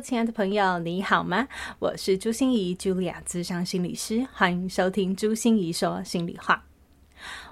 亲爱的朋友，你好吗？我是朱心怡，Julia，咨商心理师，欢迎收听朱心怡说心里话。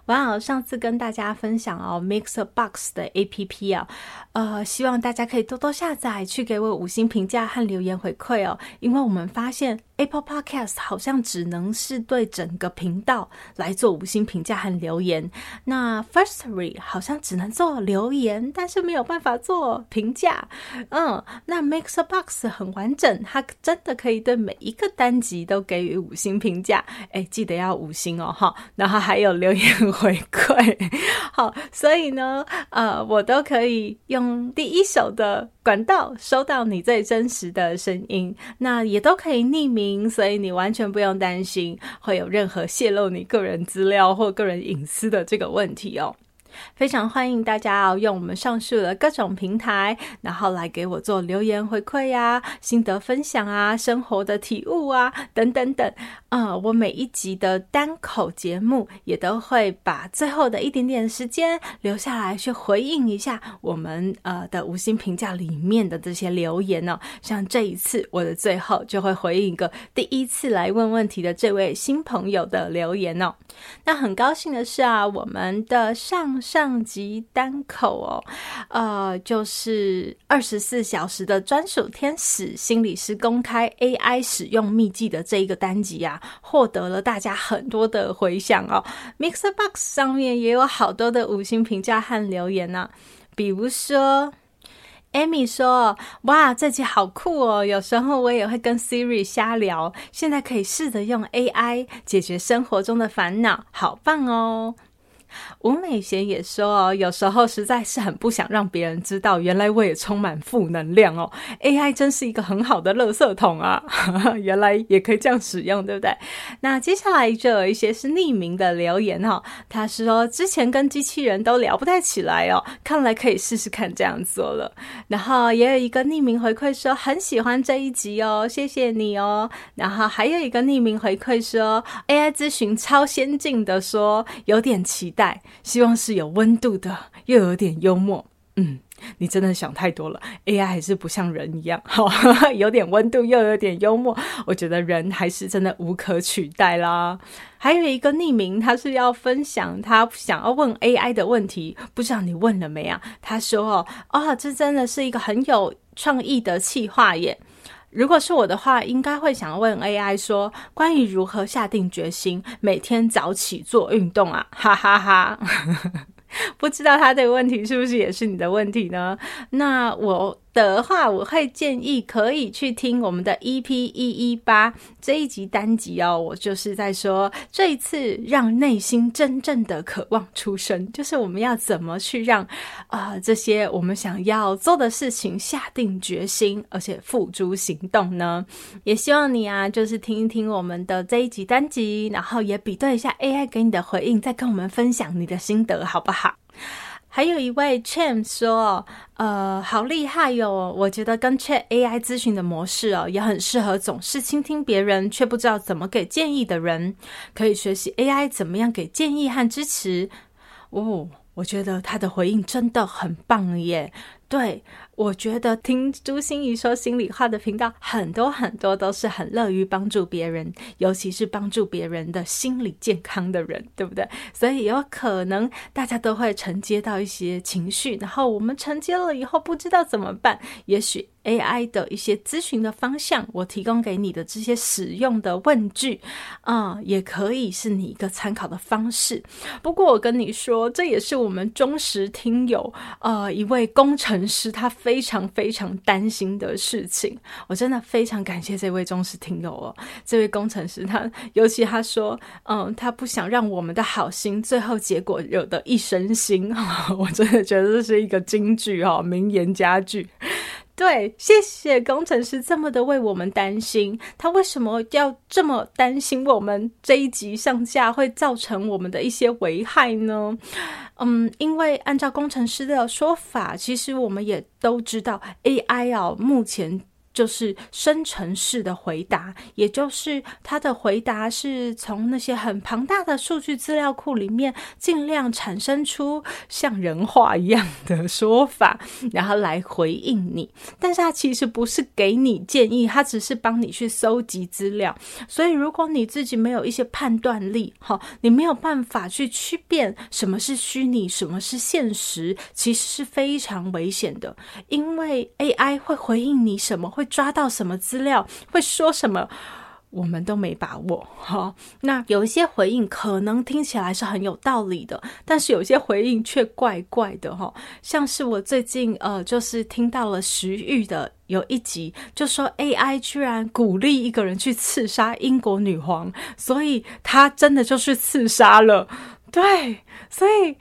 哇，上次跟大家分享哦，MixerBox 的 APP 啊，呃，希望大家可以多多下载，去给我五星评价和留言回馈哦，因为我们发现。Apple Podcast 好像只能是对整个频道来做五星评价和留言，那 Firstory 好像只能做留言，但是没有办法做评价。嗯，那 MixerBox 很完整，它真的可以对每一个单集都给予五星评价。哎，记得要五星哦，哈。然后还有留言回馈，好，所以呢，呃，我都可以用第一手的管道收到你最真实的声音，那也都可以匿名。所以你完全不用担心会有任何泄露你个人资料或个人隐私的这个问题哦。非常欢迎大家用我们上述的各种平台，然后来给我做留言回馈呀、心得分享啊、生活的体悟啊等等等。啊、呃，我每一集的单口节目也都会把最后的一点点时间留下来，去回应一下我们呃的五星评价里面的这些留言哦。像这一次，我的最后就会回应一个第一次来问问题的这位新朋友的留言哦。那很高兴的是啊，我们的上上集单口哦，呃，就是二十四小时的专属天使心理师公开 AI 使用秘籍的这一个单集啊，获得了大家很多的回响哦。，Mixbox 上面也有好多的五星评价和留言呢、啊，比如说。Amy 说：“哇，这集好酷哦！有时候我也会跟 Siri 瞎聊，现在可以试着用 AI 解决生活中的烦恼，好棒哦！”吴美贤也说哦，有时候实在是很不想让别人知道，原来我也充满负能量哦。AI 真是一个很好的垃圾桶啊，原来也可以这样使用，对不对？那接下来就有一些是匿名的留言哈、哦，他说之前跟机器人都聊不太起来哦，看来可以试试看这样做了。然后也有一个匿名回馈说很喜欢这一集哦，谢谢你哦。然后还有一个匿名回馈说 AI 咨询超先进的说，说有点期待。希望是有温度的，又有点幽默。嗯，你真的想太多了。AI 还是不像人一样，好，有点温度，又有点幽默。我觉得人还是真的无可取代啦。还有一个匿名，他是要分享他想要问 AI 的问题，不知道你问了没啊？他说：“哦，哦，这真的是一个很有创意的企划耶。”如果是我的话，应该会想问 AI 说，关于如何下定决心每天早起做运动啊，哈哈哈。不知道他这个问题是不是也是你的问题呢？那我的话，我会建议可以去听我们的 EP 一一八这一集单集哦。我就是在说，这一次让内心真正的渴望出声，就是我们要怎么去让啊、这些我们想要做的事情下定决心，而且付诸行动呢？也希望你啊，就是听一听我们的这一集单集，然后也比对一下 AI 给你的回应，再跟我们分享你的心得，好不好？还有一位 Chan 说，呃，好厉害哟、我觉得跟 Chat AI 咨询的模式哦，也很适合总是倾听别人却不知道怎么给建议的人，可以学习 AI 怎么样给建议和支持。哦，我觉得他的回应真的很棒耶！对。我觉得听朱心怡说心里话的频道，很多很多都是很乐于帮助别人，尤其是帮助别人的心理健康的人，对不对？所以有可能大家都会承接到一些情绪，然后我们承接了以后不知道怎么办，也许 AI 的一些咨询的方向，我提供给你的这些使用的问句，啊、也可以是你一个参考的方式。不过我跟你说，这也是我们忠实听友，呃，一位工程师，他非。常非常担心的事情，我真的非常感谢这位忠实听友哦，这位工程师他，尤其他说，嗯，他不想让我们的好心最后结果惹得一身腥，我真的觉得这是一个金句哈，名言佳句。对，谢谢工程师这么的为我们担心。他为什么要这么担心我们这一集上架会造成我们的一些危害呢？嗯，因为按照工程师的说法，其实我们也都知道 AI 啊，目前。就是生成式的回答，也就是他的回答是从那些很庞大的数据资料库里面尽量产生出像人话一样的说法，然后来回应你。但是他其实不是给你建议，他只是帮你去搜集资料。所以如果你自己没有一些判断力，哈，你没有办法去区辨什么是虚拟，什么是现实，其实是非常危险的，因为 AI 会回应你什么。会抓到什么资料，会说什么，我们都没把握哈。那有一些回应可能听起来是很有道理的，但是有些回应却怪怪的哈。像是我最近呃，就是听到了徐玉的有一集，就说 AI 居然鼓励一个人去刺杀英国女皇，所以他真的就去刺杀了。对，所以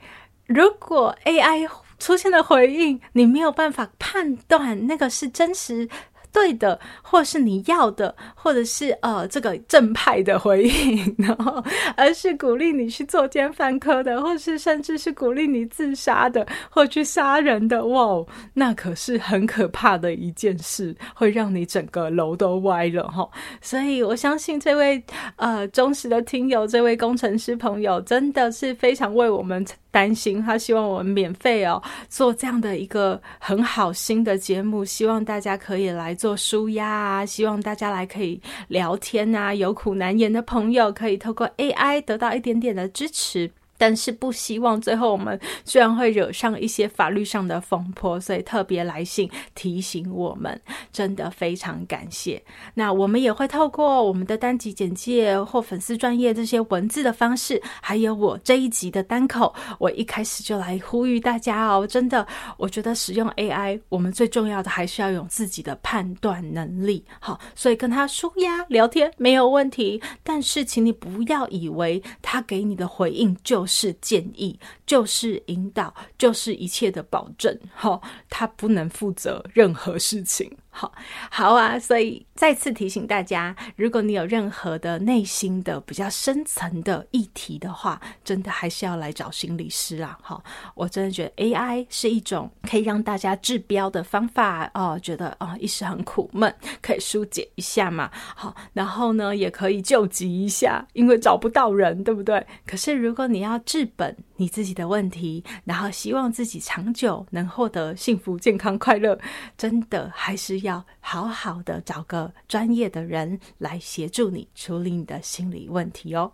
如果 AI 出现的回应，你没有办法判断那个是真实。对的，或是你要的，或者是呃这个正派的回应，然后而是鼓励你去作奸犯科的，或是甚至是鼓励你自杀的，或去杀人的，哇，那可是很可怕的一件事，会让你整个楼都歪了哈。所以我相信这位呃忠实的听友，这位工程师朋友，真的是非常为我们担心，他希望我们免费哦做这样的一个很好新的节目，希望大家可以来做舒压啊，希望大家来可以聊天啊，有苦难言的朋友可以透过 AI 得到一点点的支持。但是不希望最后我们居然会惹上一些法律上的风波，所以特别来信提醒我们，真的非常感谢。那我们也会透过我们的单集简介或粉丝专业这些文字的方式，还有我这一集的单口，我一开始就来呼吁大家哦，真的，我觉得使用 AI，我们最重要的还是要有自己的判断能力。好，所以跟他纾压聊天没有问题，但是请你不要以为他给你的回应就是。是建议，就是引导，就是一切的保证。好，他不能负责任何事情。好，好啊，所以再次提醒大家，如果你有任何的内心的比较深层的议题的话，真的还是要来找心理师啊。好，我真的觉得 AI 是一种可以让大家治标的方法哦，觉得哦一时很苦闷，可以疏解一下嘛。好，然后呢也可以救急一下，因为找不到人，对不对？可是如果你要治本，你自己的问题，然后希望自己长久能获得幸福、健康、快乐，真的还是要好好的找个专业的人来协助你处理你的心理问题哦。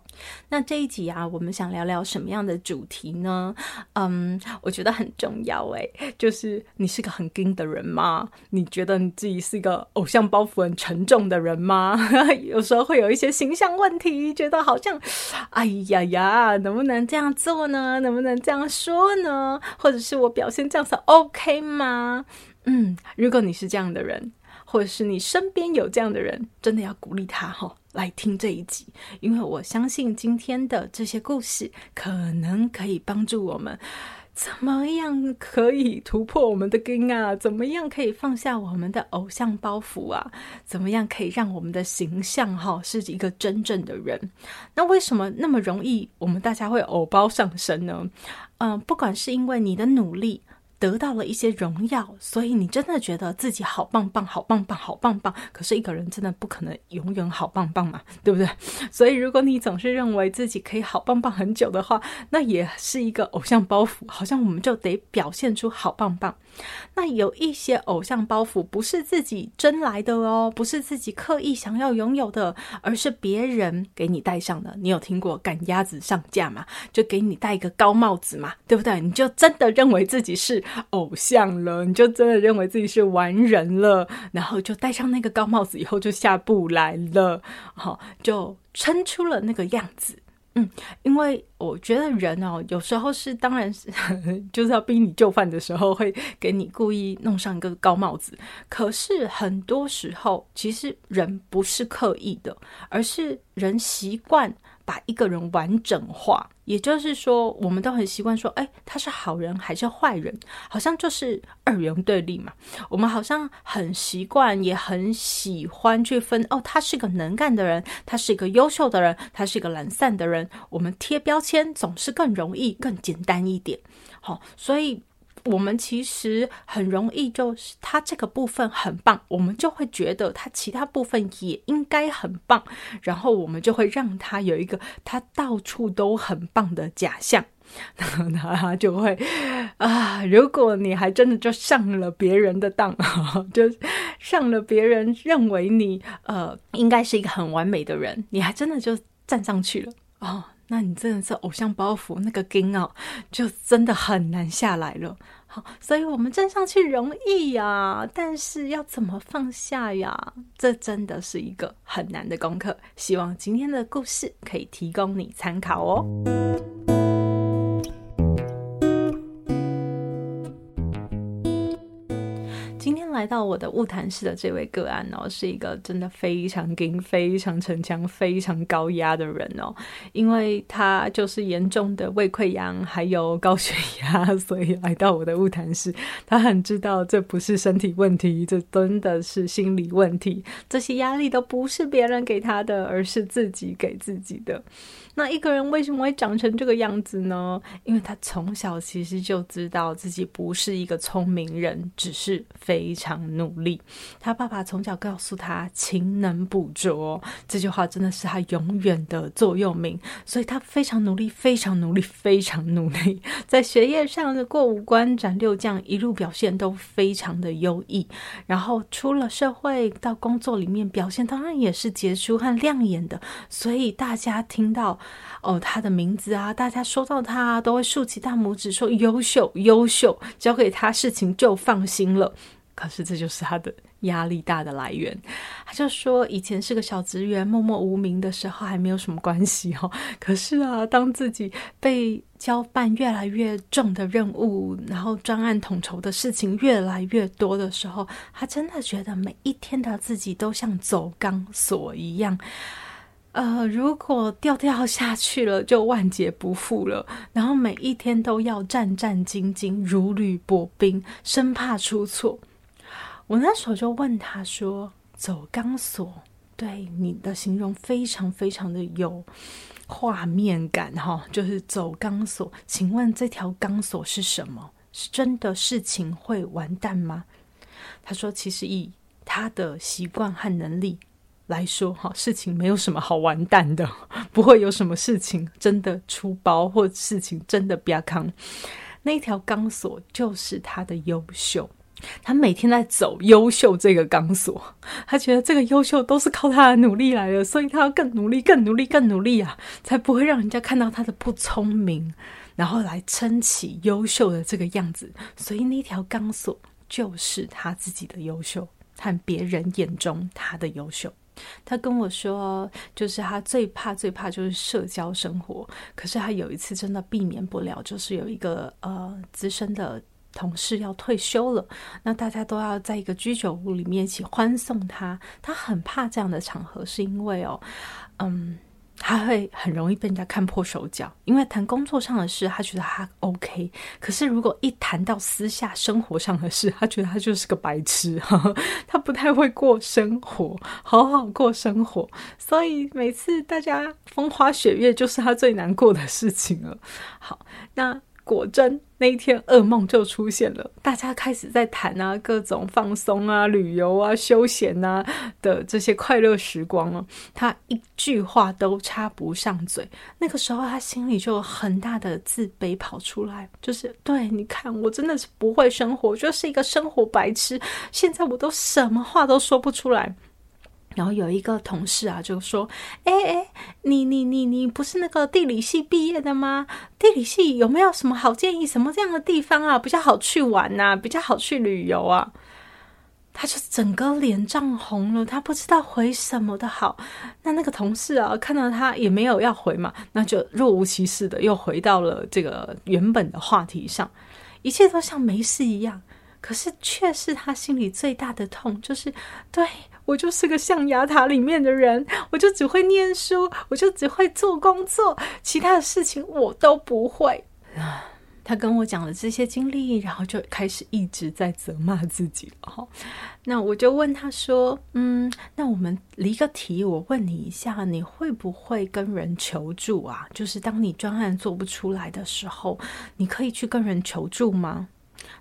那这一集啊，我们想聊聊什么样的主题呢？嗯，我觉得很重要诶，就是你是个很硬的人吗？你觉得你自己是一个偶像包袱很沉重的人吗？有时候会有一些形象问题，觉得好像，哎呀呀，能不能这样做呢？能不能这样说呢？或者是我表现这样子 OK 吗？嗯，如果你是这样的人，或者是你身边有这样的人，真的要鼓励他哈，来听这一集，因为我相信今天的这些故事可能可以帮助我们。怎么样可以突破我们的根啊？怎么样可以放下我们的偶像包袱啊？怎么样可以让我们的形象哈是一个真正的人？那为什么那么容易我们大家会偶包上身呢？嗯、不管是因为你的努力。得到了一些荣耀，所以你真的觉得自己好棒棒，好棒棒，好棒棒。可是一个人真的不可能永远好棒棒嘛，对不对？所以如果你总是认为自己可以好棒棒很久的话，那也是一个偶像包袱，好像我们就得表现出好棒棒。那有一些偶像包袱不是自己争来的哦，不是自己刻意想要拥有的，而是别人给你戴上的。你有听过赶鸭子上架吗？就给你戴一个高帽子嘛，对不对？你就真的认为自己是偶像了，你就真的认为自己是完人了，然后就戴上那个高帽子以后就下不来了，好，就撑出了那个样子。嗯，因为我觉得人哦，有时候是当然是 就是要逼你就范的时候，会给你故意弄上一个高帽子。可是很多时候，其实人不是刻意的，而是人习惯把一个人完整化。也就是说，我们都很习惯说，哎，他是好人还是坏人？好像就是二元对立嘛。我们好像很习惯，也很喜欢去分，哦，他是个能干的人，他是一个优秀的人，他是一个懒散的人。我们贴标签总是更容易、更简单一点。好，所以。我们其实很容易，就是他这个部分很棒，我们就会觉得他其他部分也应该很棒，然后我们就会让他有一个他到处都很棒的假象，然后他就会啊，如果你还真的就上了别人的当，就上了别人认为你呃应该是一个很完美的人，你还真的就站上去了哦。那你真的是偶像包袱那个根哦，就真的很难下来了。好，所以我们站上去容易呀，但是要怎么放下呀？这真的是一个很难的功课。希望今天的故事可以提供你参考哦。来到我的晤谈室的这位个案哦，是一个真的非常硬、非常逞强、非常高压的人哦。因为他就是严重的胃溃疡，还有高血压，所以来到我的晤谈室。他很知道这不是身体问题，这真的是心理问题。这些压力都不是别人给他的，而是自己给自己的。那一个人为什么会长成这个样子呢？因为他从小其实就知道自己不是一个聪明人，只是非常努力。他爸爸从小告诉他“勤能补拙”这句话，真的是他永远的座右铭。所以他非常努力，非常努力，非常努力，在学业上的过五关斩六将，一路表现都非常的优异。然后出了社会，到工作里面表现当然也是杰出和亮眼的。所以大家听到。哦，他的名字啊，大家说到他都会竖起大拇指，说优秀，优秀，交给他事情就放心了。可是这就是他的压力大的来源。他就说，以前是个小职员，默默无名的时候还没有什么关系哦。可是啊，当自己被交办越来越重的任务，然后专案统筹的事情越来越多的时候，他真的觉得每一天的自己都像走钢索一样。呃，如果掉掉下去了，就万劫不复了。然后每一天都要战战兢兢，如履薄冰，生怕出错。我那时候就问他说：“走钢索，对你的形容非常非常的有画面感，哈，就是走钢索。请问这条钢索是什么？是真的事情会完蛋吗？”他说：“其实以他的习惯和能力。”来说哈，事情没有什么好完蛋的，不会有什么事情真的出包，或事情真的比较康。那条钢索就是他的优秀，他每天在走优秀这个钢索，他觉得这个优秀都是靠他的努力来的，所以他要更努力、更努力、更努力啊，才不会让人家看到他的不聪明，然后来撑起优秀的这个样子。所以那条钢索就是他自己的优秀，和别人眼中他的优秀。他跟我说，就是他最怕、最怕就是社交生活。可是他有一次真的避免不了，就是有一个呃资深的同事要退休了，那大家都要在一个居酒屋里面一起欢送他。他很怕这样的场合，是因为哦，嗯。他会很容易被人家看破手脚，因为谈工作上的事，他觉得他 OK。可是如果一谈到私下生活上的事，他觉得他就是个白痴，呵呵，他不太会过生活，好好过生活。所以每次大家风花雪月，就是他最难过的事情了。好，那。果真那一天噩梦就出现了，大家开始在谈啊，各种放松啊、旅游啊、休闲啊的这些快乐时光哦，他一句话都插不上嘴。那个时候他心里就有很大的自卑跑出来，就是对，你看我真的是不会生活，就是一个生活白痴。现在我都什么话都说不出来。然后有一个同事啊，就说：“哎哎，你你你你不是那个地理系毕业的吗？地理系有没有什么好建议？什么这样的地方啊，比较好去玩呐，比较好去旅游啊？”他就整个脸涨红了，他不知道回什么的好。那那个同事啊，看到他也没有要回嘛，那就若无其事的又回到了这个原本的话题上，一切都像没事一样。可是却是他心里最大的痛，就是对。我就是个象牙塔里面的人，我就只会念书，我就只会做工作，其他的事情我都不会。他跟我讲了这些经历，然后就开始一直在责骂自己了。那我就问他说：“嗯，那我们离个题，我问你一下，你会不会跟人求助啊？就是当你专案做不出来的时候，你可以去跟人求助吗？”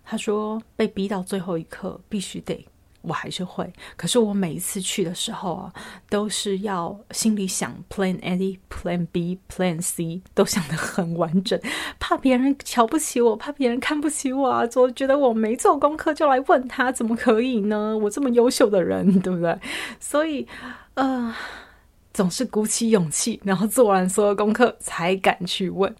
他说：“被逼到最后一刻，必须得。”我还是会，可是我每一次去的时候啊，都是要心里想 Plan A、Plan B、Plan C，都想得很完整，怕别人瞧不起我，怕别人看不起我啊，总觉得我没做功课就来问他，怎么可以呢？我这么优秀的人，对不对？所以，呃，总是鼓起勇气，然后做完所有功课才敢去问，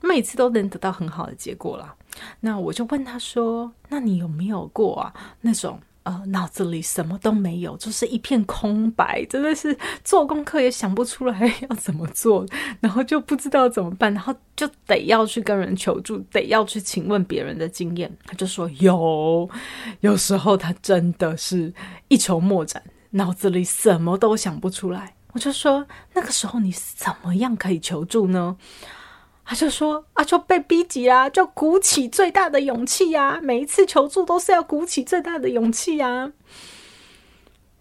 每次都能得到很好的结果啦。那我就问他说：“那你有没有过啊那种？”呃，脑子里什么都没有，就是一片空白，真的是做功课也想不出来要怎么做，然后就不知道怎么办，然后就得要去跟人求助，得要去请问别人的经验。他就说有，有时候他真的是一筹莫展，脑子里什么都想不出来。我就说，那个时候你怎么样可以求助呢？他就说啊，就被逼急啦，就鼓起最大的勇气呀。每一次求助都是要鼓起最大的勇气呀。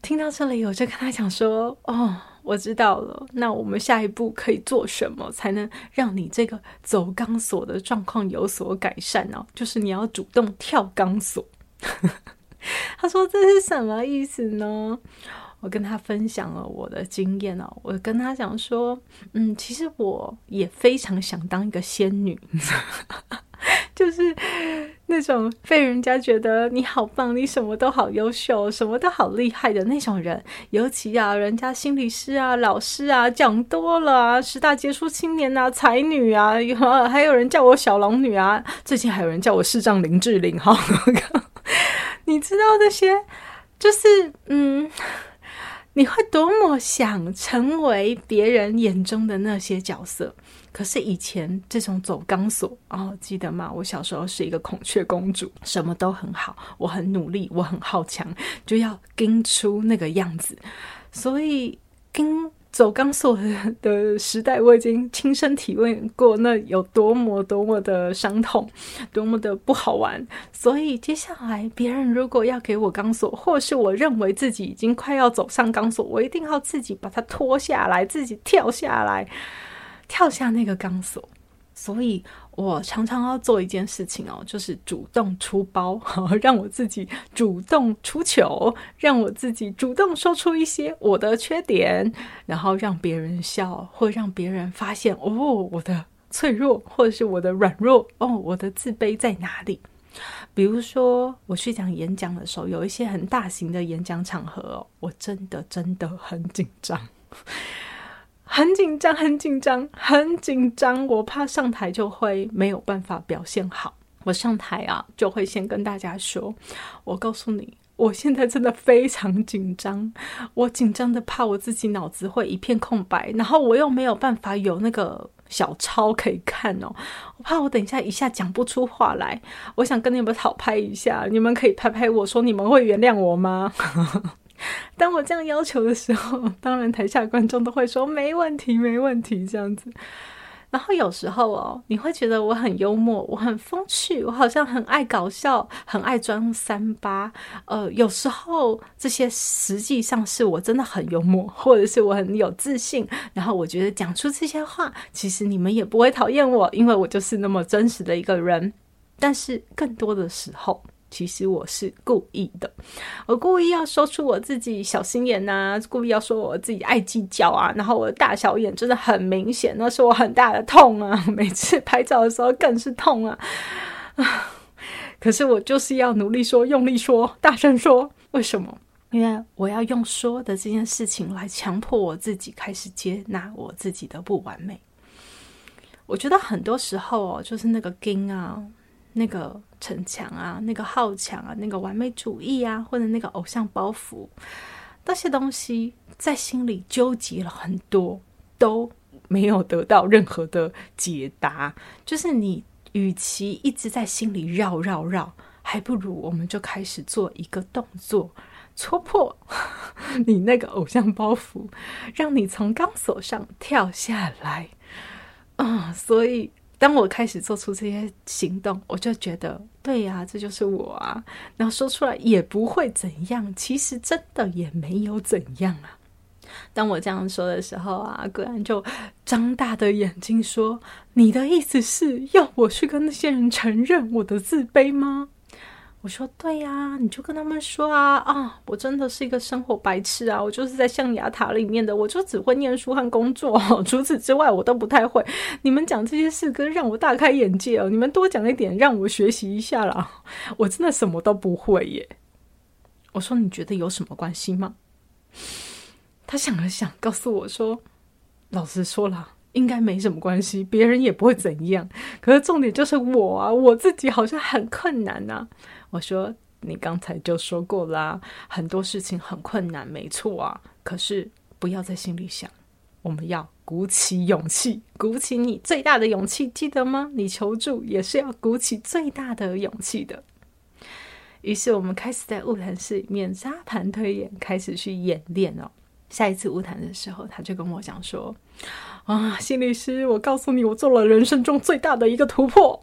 听到这里，我就跟他讲说：“哦，我知道了。那我们下一步可以做什么，才能让你这个走钢索的状况有所改善呢？就是你要主动跳钢索。”他说：“这是什么意思呢？”我跟他分享了我的经验哦，我跟他讲说，嗯，其实我也非常想当一个仙女，就是那种被人家觉得你好棒，你什么都好优秀，什么都好厉害的那种人。尤其啊，人家心理师啊、老师啊讲多了啊，十大杰出青年啊、才女啊，还有人叫我小龙女啊，最近还有人叫我视障林志玲哈，你知道这些，就是嗯。你会多么想成为别人眼中的那些角色？可是以前这种走钢索哦，记得吗？我小时候是一个孔雀公主，什么都很好，我很努力，我很好强，就要跟出那个样子，所以跟。走钢索 的时代，我已经亲身体会过，那有多么多么的伤痛，多么的不好玩。所以接下来，别人如果要给我钢索，或是我认为自己已经快要走上钢索，我一定要自己把它脱下来，自己跳下来，跳下那个钢索。所以。我常常要做一件事情哦，就是主动出包，让我自己主动出糗，让我自己主动说出一些我的缺点，然后让别人笑，或让别人发现哦，我的脆弱，或者是我的软弱，哦，我的自卑在哪里？比如说，我去讲演讲的时候，有一些很大型的演讲场合哦，我真的真的很紧张。很紧张，很紧张，很紧张。我怕上台就会没有办法表现好。我上台啊，就会先跟大家说：“我告诉你，我现在真的非常紧张。我紧张的怕我自己脑子会一片空白，然后我又没有办法有那个小抄可以看哦。我怕我等一下一下讲不出话来。我想跟你们讨拍一下，你们可以拍拍我说，你们会原谅我吗？” 当我这样要求的时候，当然台下观众都会说没问题，没问题这样子。然后有时候哦，你会觉得我很幽默，我很风趣，我好像很爱搞笑，很爱装三八。呃，有时候这些实际上是我真的很幽默，或者是我很有自信。然后我觉得讲出这些话，其实你们也不会讨厌我，因为我就是那么真实的一个人。但是更多的时候，其实我是故意的，我故意要说出我自己小心眼呐、啊，故意要说我自己爱计较啊，然后我的大小眼真的很明显，那是我很大的痛啊，每次拍照的时候更是痛啊！可是我就是要努力说，用力说，大声说，为什么？因为我要用说的这件事情来强迫我自己开始接纳我自己的不完美。我觉得很多时候哦，就是那个根啊。那个逞强啊，那个好强啊，那个完美主义啊，或者那个偶像包袱，那些东西在心里纠结了很多，都没有得到任何的解答。就是你与其一直在心里绕绕绕，还不如我们就开始做一个动作，戳破你那个偶像包袱，让你从钢索上跳下来。啊、嗯，所以当我开始做出这些行动，我就觉得，对呀、这就是我啊。然后说出来也不会怎样，其实真的也没有怎样啊。当我这样说的时候啊，果然就张大的眼睛说：“你的意思是要我去跟那些人承认我的自卑吗？”我说对呀、你就跟他们说啊啊！我真的是一个生活白痴啊！我就是在象牙塔里面的，我就只会念书和工作，除此之外我都不太会。你们讲这些事，跟让我大开眼界哦！你们多讲一点，让我学习一下啦！我真的什么都不会耶。我说你觉得有什么关系吗？他想了想，告诉我说：“老实说了。”应该没什么关系，别人也不会怎样。可是重点就是我啊，我自己好像很困难呐、啊。我说你刚才就说过啦，很多事情很困难，没错啊。可是不要在心里想，我们要鼓起勇气，鼓起你最大的勇气，记得吗？你求助也是要鼓起最大的勇气的。于是我们开始在晤谈室里面沙盘推演，开始去演练哦。下一次晤谈的时候，他就跟我讲说。啊，心理师，我告诉你，我做了人生中最大的一个突破。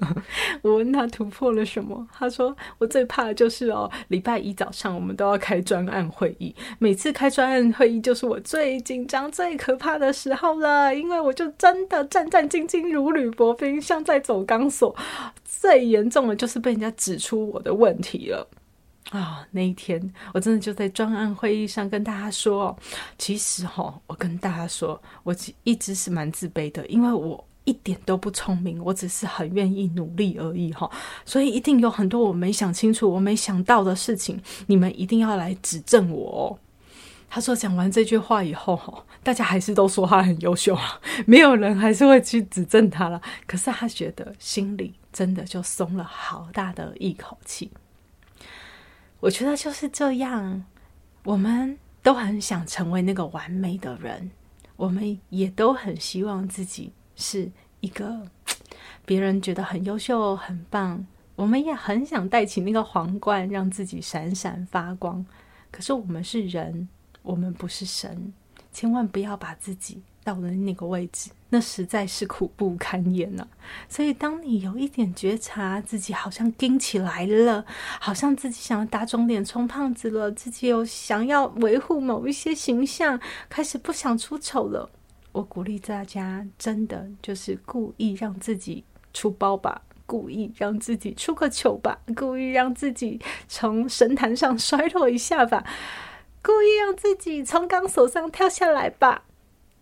我问他突破了什么，他说我最怕的就是哦，礼拜一早上我们都要开专案会议，每次开专案会议就是我最紧张、最可怕的时候了，因为我就真的战战兢兢、如履薄冰，像在走钢索。最严重的就是被人家指出我的问题了。啊、那一天我真的就在专案会议上跟大家说，其实哈，我跟大家说，我一直是蛮自卑的，因为我一点都不聪明，我只是很愿意努力而已哈，所以一定有很多我没想清楚、我没想到的事情，你们一定要来指正我哦。他说讲完这句话以后哈，大家还是都说他很优秀啊，没有人还是会去指正他了。可是他觉得心里真的就松了好大的一口气。我觉得就是这样，我们都很想成为那个完美的人，我们也都很希望自己是一个别人觉得很优秀、很棒。我们也很想戴起那个皇冠，让自己闪闪发光。可是我们是人，我们不是神，千万不要把自己。到了那个位置，那实在是苦不堪言啊。所以，当你有一点觉察，自己好像盯起来了，好像自己想要打肿脸充胖子了，自己有想要维护某一些形象，开始不想出丑了。我鼓励大家，真的就是故意让自己出包吧，故意让自己出个糗吧，故意让自己从神坛上 摔落一下吧，故意让自己从钢索上跳下来吧。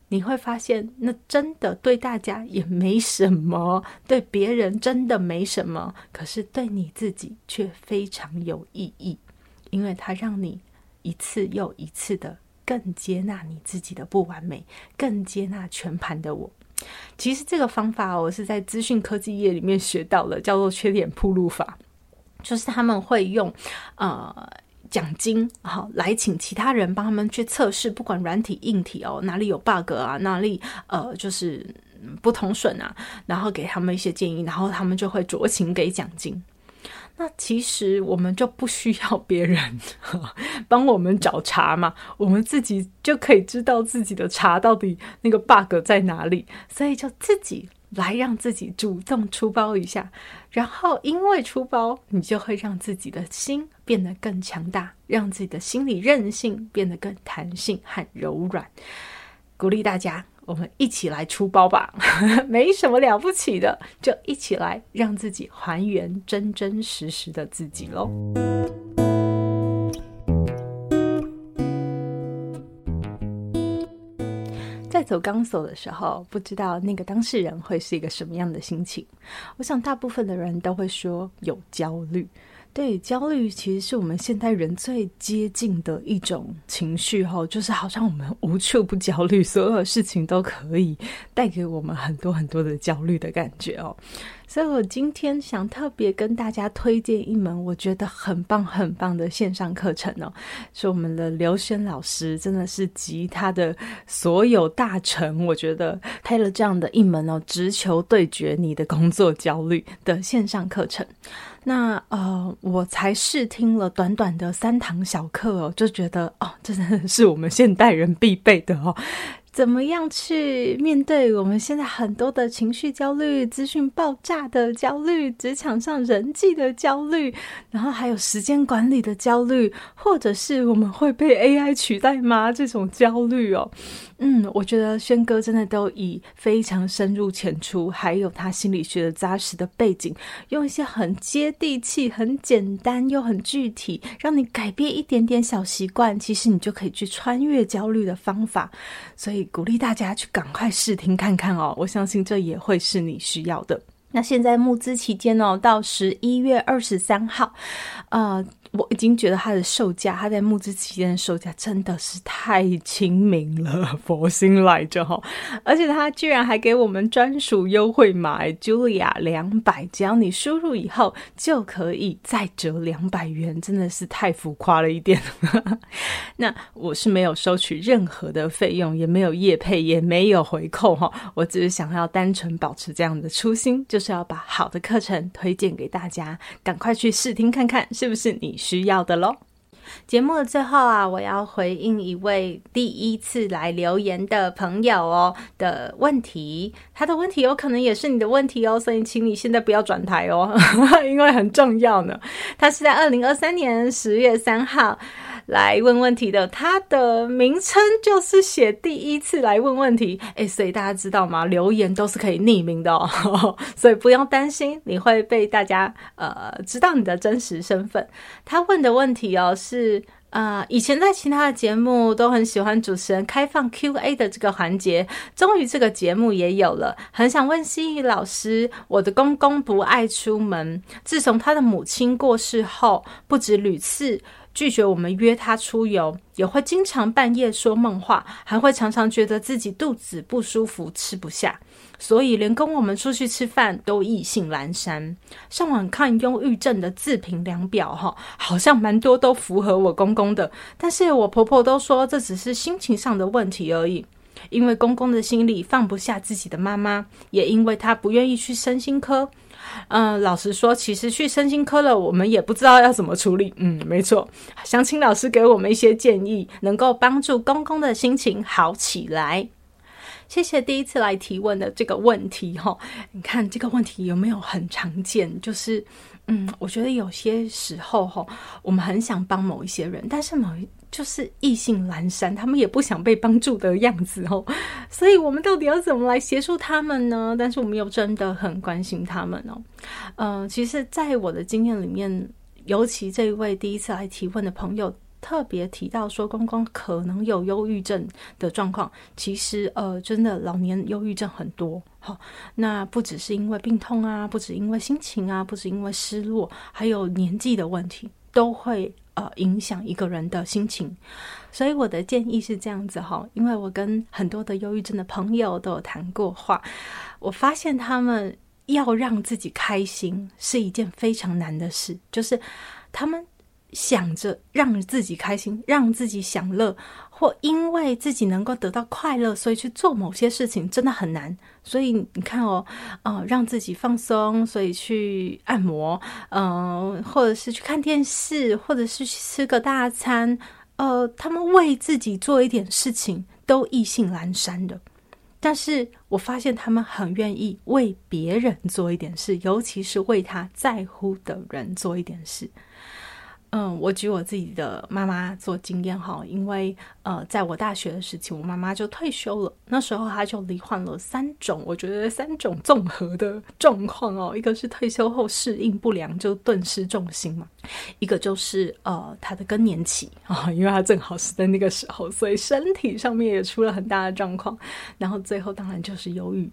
你会发现，那真的对大家也没什么，对别人真的没什么，可是对你自己却非常有意义，因为它让你一次又一次的更接纳你自己的不完美，更接纳全盘的我。其实这个方法我是在资讯科技业里面学到的，叫做缺点铺路法，就是他们会用呃。奖金好，来请其他人帮他们去测试，不管软体硬体哦，哪里有 bug 啊，哪里呃就是不通顺啊，然后给他们一些建议，然后他们就会酌情给奖金。那其实我们就不需要别人 帮我们找茬嘛，我们自己就可以知道自己的茬到底那个 bug 在哪里，所以就自己。来让自己主动出包一下，然后因为出包，你就会让自己的心变得更强大，让自己的心理韧性变得更弹性和柔软。鼓励大家，我们一起来出包吧，没什么了不起的，就一起来让自己还原真真实实的自己喽。在走钢索的时候，不知道那个当事人会是一个什么样的心情。我想，大部分的人都会说有焦虑。对，焦虑其实是我们现代人最接近的一种情绪，哈，就是好像我们无处不焦虑，所有事情都可以带给我们很多很多的焦虑的感觉哦。所以我今天想特别跟大家推荐一门我觉得很棒很棒的线上课程哦，是我们的刘轩老师，真的是集他的所有大成，我觉得开了这样的一门哦，直球对决你的工作焦虑的线上课程。那呃，我才试听了短短的三堂小课哦，就觉得哦，真的 是我们现代人必备的哦。怎么样去面对我们现在很多的情绪焦虑、资讯爆炸的焦虑、职场上人际的焦虑，然后还有时间管理的焦虑，或者是我们会被 AI 取代吗？这种焦虑哦。嗯，我觉得轩哥真的都以非常深入浅出，还有他心理学的扎实的背景，用一些很接地气、很简单又很具体，让你改变一点点小习惯，其实你就可以去穿越焦虑的方法。所以鼓励大家去赶快试听看看哦，我相信这也会是你需要的。那现在募资期间哦，到十一月二十三号，呃。我已经觉得它的售价，它在募资期间的售价真的是太亲民了，佛心来着哈！而且它居然还给我们专属优惠码，Julia 两百，只要你输入以后就可以再折两百元，真的是太浮夸了一点。那我是没有收取任何的费用，也没有业配，也没有回扣哈，我只是想要单纯保持这样的初心，就是要把好的课程推荐给大家，赶快去试听看看，是不是你需要的喽。节目的最后啊，我要回应一位第一次来留言的朋友哦的问题，他的问题有可能也是你的问题哦，所以请你现在不要转台哦，因为很重要呢。他是在二零二三年十月三号。来问问题的，他的名称就是写第一次来问问题，诶，所以大家知道吗？留言都是可以匿名的哦，所以不用担心你会被大家呃知道你的真实身份。他问的问题哦是呃，以前在其他的节目都很喜欢主持人开放 Q&A 的这个环节，终于这个节目也有了。很想问心怡老师，我的公公不爱出门，自从他的母亲过世后，不止屡次。拒绝我们约他出游，也会经常半夜说梦话，还会常常觉得自己肚子不舒服，吃不下，所以连跟我们出去吃饭都意兴阑珊。上网看忧郁症的自评量表，哈，好像蛮多都符合我公公的，但是我婆婆都说这只是心情上的问题而已。因为公公的心里放不下自己的妈妈，也因为他不愿意去身心科。嗯，老实说，其实去身心科了，我们也不知道要怎么处理。嗯，没错，想请老师给我们一些建议，能够帮助公公的心情好起来。谢谢第一次来提问的这个问题哈，你看这个问题有没有很常见？就是，嗯，我觉得有些时候哈，我们很想帮某一些人，但是某一就是意兴阑珊，他们也不想被帮助的样子哦。所以我们到底要怎么来协助他们呢？但是我们又真的很关心他们哦。嗯、其实，在我的经验里面，尤其这位第一次来提问的朋友。特别提到说，公公可能有忧郁症的状况。其实，呃，真的老年忧郁症很多。好，那不只是因为病痛啊，不止因为心情啊，不止因为失落，还有年纪的问题，都会呃影响一个人的心情。所以我的建议是这样子哈，因为我跟很多的忧郁症的朋友都有谈过话，我发现他们要让自己开心是一件非常难的事，就是他们。想着让自己开心，让自己享乐，或因为自己能够得到快乐，所以去做某些事情，真的很难。所以你看哦，呃，让自己放松，所以去按摩，嗯、或者是去看电视，或者是去吃个大餐，呃，他们为自己做一点事情都意兴阑珊的。但是我发现他们很愿意为别人做一点事，尤其是为他在乎的人做一点事。嗯，我举我自己的妈妈做经验哈，因为呃，在我大学的时期，我妈妈就退休了。那时候她就罹患了三种，我觉得三种综合的状况哦。一个是退休后适应不良，就顿失重心嘛；一个就是呃，她的更年期啊，因为她正好是在那个时候，所以身体上面也出了很大的状况。然后最后当然就是忧郁。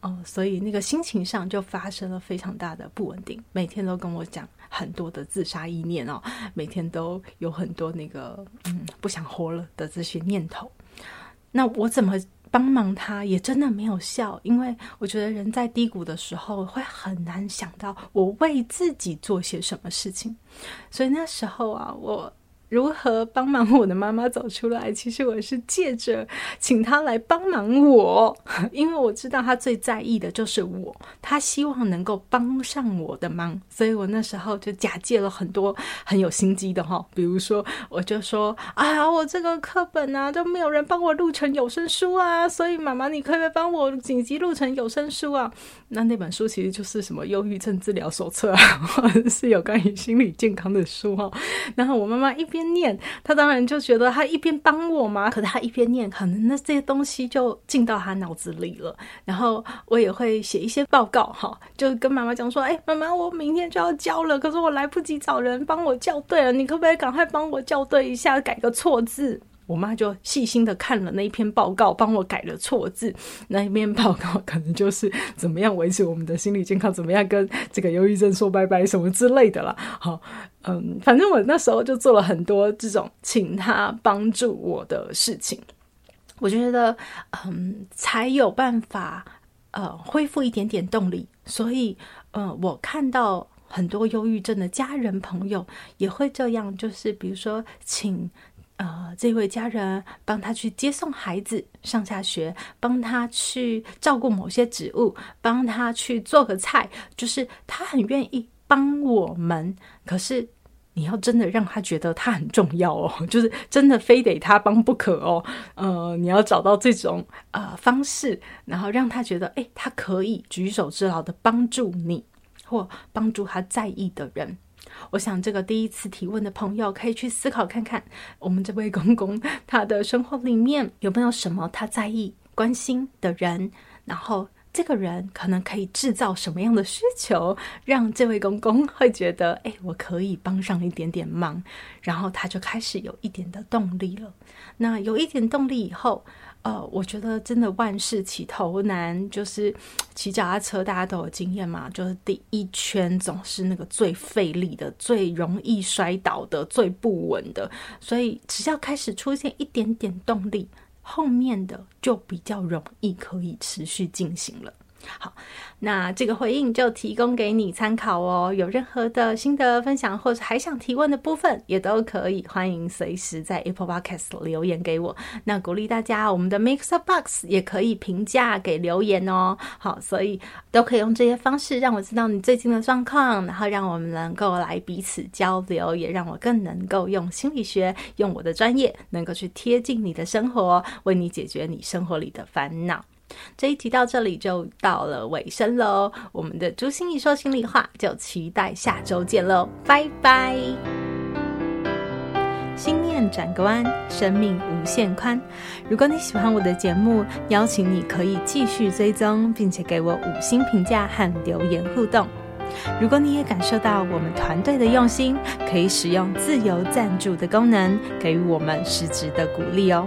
哦，所以那个心情上就发生了非常大的不稳定，每天都跟我讲很多的自杀意念哦，每天都有很多那个嗯不想活了的这些念头。那我怎么帮忙他也真的没有效，因为我觉得人在低谷的时候会很难想到我为自己做些什么事情，所以那时候啊，我。如何帮忙我的妈妈走出来？其实我是借着请她来帮忙我，因为我知道她最在意的就是我，她希望能够帮上我的忙，所以我那时候就假借了很多很有心机的哈，比如说我就说啊，我这个课本啊都没有人帮我录成有声书啊，所以妈妈你可不可以帮我紧急录成有声书啊？那那本书其实就是什么忧郁症治疗手册啊，或 者是有关于心理健康的书哈。然后我妈妈一边念，他当然就觉得他一边帮我嘛，可是他一边念，可能那这些东西就进到他脑子里了。然后我也会写一些报告，哈，就跟妈妈讲说：“哎，妈妈，我明天就要交了，可是我来不及找人帮我校对了，你可不可以赶快帮我校对一下，改个错字？”我妈就细心的看了那一篇报告，帮我改了错字。那一篇报告可能就是怎么样维持我们的心理健康，怎么样跟这个忧郁症说拜拜什么之类的啦。好，嗯，反正我那时候就做了很多这种请他帮助我的事情。我觉得，嗯，才有办法呃恢复一点点动力。所以，呃，我看到很多忧郁症的家人朋友也会这样，就是比如说请。呃，这位家人帮他去接送孩子上下学，帮他去照顾某些植物，帮他去做个菜，就是他很愿意帮我们。可是你要真的让他觉得他很重要哦，就是真的非得他帮不可哦。呃，你要找到这种呃方式，然后让他觉得，诶，他可以举手之劳的帮助你，或帮助他在意的人。我想，这个第一次提问的朋友可以去思考看看，我们这位公公他的生活里面有没有什么他在意、关心的人，然后这个人可能可以制造什么样的需求，让这位公公会觉得，哎，我可以帮上一点点忙，然后他就开始有一点的动力了。那有一点动力以后。呃，我觉得真的万事起头难，就是骑脚踏车，大家都有经验嘛，就是第一圈总是那个最费力的、最容易摔倒的、最不稳的，所以只要开始出现一点点动力，后面的就比较容易可以持续进行了。好，那这个回应就提供给你参考哦。有任何的心得分享，或者还想提问的部分，也都可以，欢迎随时在 Apple Podcast 留言给我。那鼓励大家，我们的 MixerBox 也可以评价给留言哦。好，所以都可以用这些方式让我知道你最近的状况，然后让我们能够来彼此交流，也让我更能够用心理学，用我的专业，能够去贴近你的生活，为你解决你生活里的烦恼。这一集到这里就到了尾声喽，我们的朱心一说心里话，就期待下周见喽，拜拜！心念转个弯，生命无限宽。如果你喜欢我的节目，邀请你可以继续追踪，并且给我五星评价和留言互动。如果你也感受到我们团队的用心，可以使用自由赞助的功能，给予我们实质的鼓励哦。